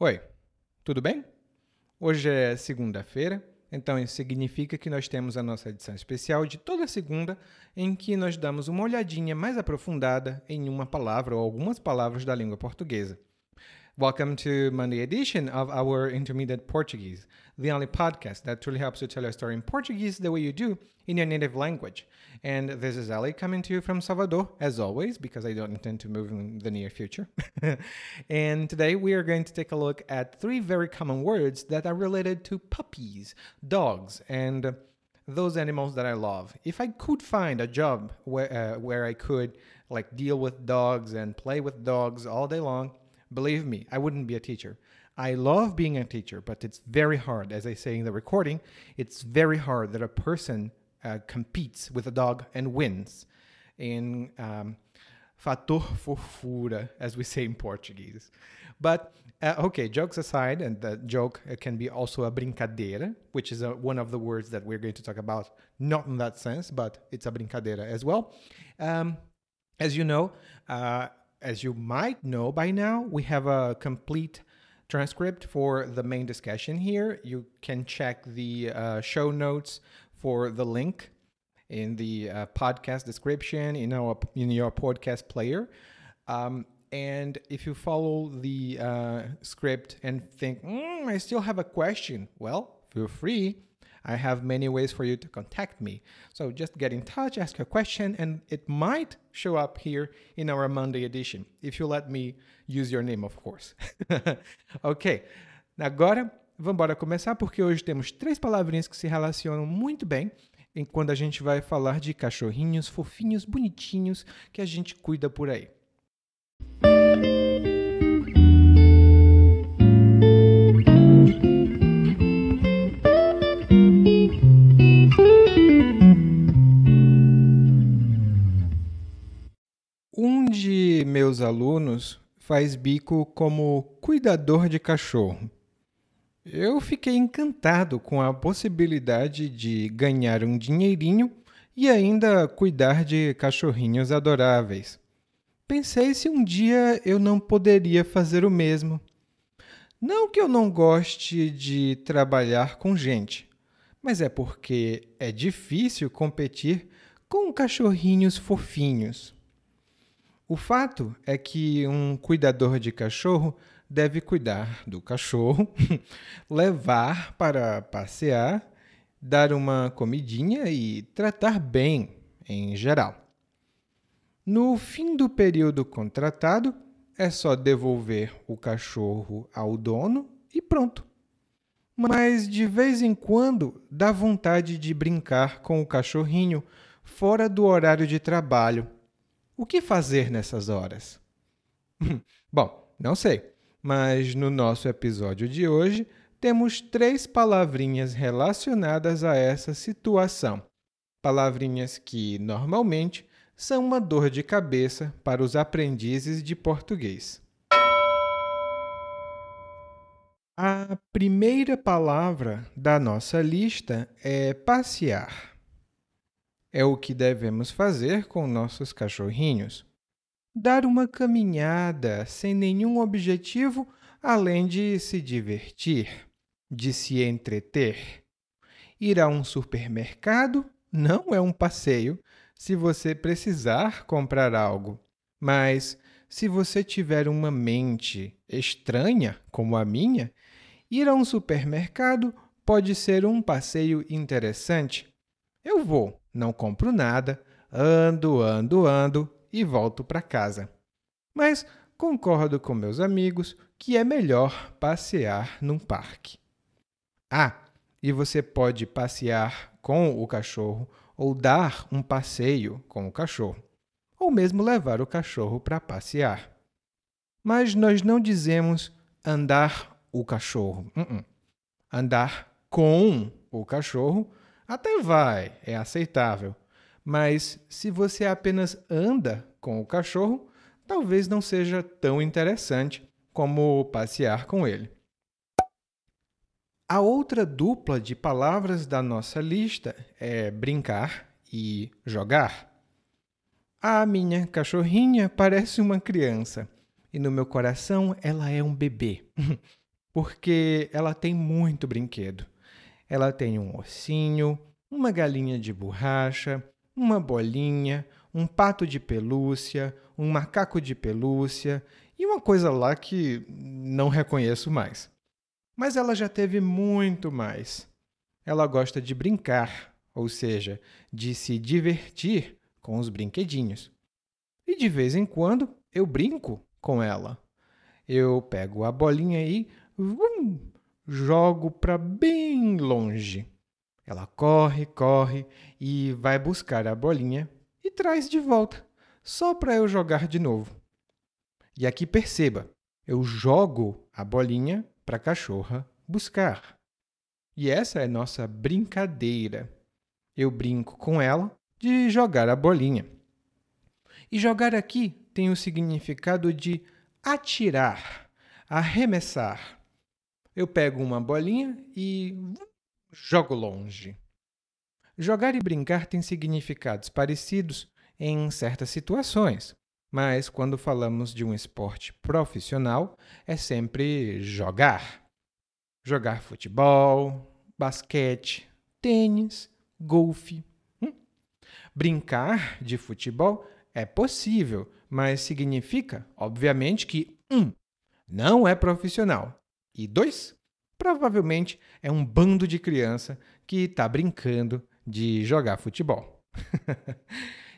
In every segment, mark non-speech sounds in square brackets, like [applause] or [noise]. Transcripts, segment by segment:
Oi, tudo bem? Hoje é segunda-feira, então isso significa que nós temos a nossa edição especial de toda segunda, em que nós damos uma olhadinha mais aprofundada em uma palavra ou algumas palavras da língua portuguesa. Welcome to Monday edition of our Intermediate Portuguese, the only podcast that truly helps you tell your story in Portuguese the way you do in your native language. And this is Ali coming to you from Salvador, as always, because I don't intend to move in the near future. [laughs] and today we are going to take a look at three very common words that are related to puppies, dogs, and those animals that I love. If I could find a job where, uh, where I could like deal with dogs and play with dogs all day long, Believe me, I wouldn't be a teacher. I love being a teacher, but it's very hard. As I say in the recording, it's very hard that a person uh, competes with a dog and wins in um, fator fofura, as we say in Portuguese. But uh, okay, jokes aside, and the joke can be also a brincadeira, which is a, one of the words that we're going to talk about, not in that sense, but it's a brincadeira as well. Um, as you know, uh, as you might know by now, we have a complete transcript for the main discussion here. You can check the uh, show notes for the link in the uh, podcast description in our in your podcast player. Um, and if you follow the uh, script and think, mm, I still have a question, well, feel free I have many ways for you to contact me. So just get in touch, ask a question, and it might show up here in our Monday edition, if you let me use your name, of course. [laughs] ok, agora vamos começar, porque hoje temos três palavrinhas que se relacionam muito bem quando a gente vai falar de cachorrinhos fofinhos, bonitinhos, que a gente cuida por aí. Meus alunos faz bico como cuidador de cachorro. Eu fiquei encantado com a possibilidade de ganhar um dinheirinho e ainda cuidar de cachorrinhos adoráveis. Pensei se um dia eu não poderia fazer o mesmo. Não que eu não goste de trabalhar com gente, mas é porque é difícil competir com cachorrinhos fofinhos. O fato é que um cuidador de cachorro deve cuidar do cachorro, [laughs] levar para passear, dar uma comidinha e tratar bem em geral. No fim do período contratado, é só devolver o cachorro ao dono e pronto. Mas de vez em quando dá vontade de brincar com o cachorrinho fora do horário de trabalho o que fazer nessas horas? [laughs] Bom, não sei, mas no nosso episódio de hoje temos três palavrinhas relacionadas a essa situação. Palavrinhas que, normalmente, são uma dor de cabeça para os aprendizes de português. A primeira palavra da nossa lista é passear é o que devemos fazer com nossos cachorrinhos. Dar uma caminhada sem nenhum objetivo além de se divertir, de se entreter. Ir a um supermercado não é um passeio se você precisar comprar algo, mas se você tiver uma mente estranha como a minha, ir a um supermercado pode ser um passeio interessante. Eu vou, não compro nada, ando, ando, ando e volto para casa. Mas concordo com meus amigos que é melhor passear num parque. Ah, e você pode passear com o cachorro ou dar um passeio com o cachorro, ou mesmo levar o cachorro para passear. Mas nós não dizemos andar o cachorro. Uh -uh. Andar com o cachorro até vai, é aceitável. Mas se você apenas anda com o cachorro, talvez não seja tão interessante como passear com ele. A outra dupla de palavras da nossa lista é brincar e jogar. A minha cachorrinha parece uma criança e no meu coração ela é um bebê. [laughs] porque ela tem muito brinquedo. Ela tem um ossinho, uma galinha de borracha, uma bolinha, um pato de pelúcia, um macaco de pelúcia e uma coisa lá que não reconheço mais. Mas ela já teve muito mais. Ela gosta de brincar, ou seja, de se divertir com os brinquedinhos. E de vez em quando eu brinco com ela. Eu pego a bolinha e vum, jogo para bem longe. Ela corre, corre e vai buscar a bolinha e traz de volta, só para eu jogar de novo. E aqui perceba, eu jogo a bolinha para a cachorra buscar. E essa é nossa brincadeira. Eu brinco com ela de jogar a bolinha. E jogar aqui tem o significado de atirar, arremessar. Eu pego uma bolinha e jogo longe. Jogar e brincar têm significados parecidos em certas situações. Mas quando falamos de um esporte profissional, é sempre jogar. Jogar futebol, basquete, tênis, golfe. Hum? Brincar de futebol é possível, mas significa, obviamente, que um, não é profissional e dois, provavelmente é um bando de criança que está brincando de jogar futebol. [laughs]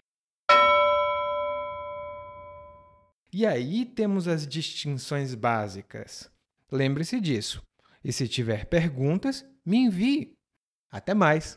E aí temos as distinções básicas. Lembre-se disso. E se tiver perguntas, me envie. Até mais!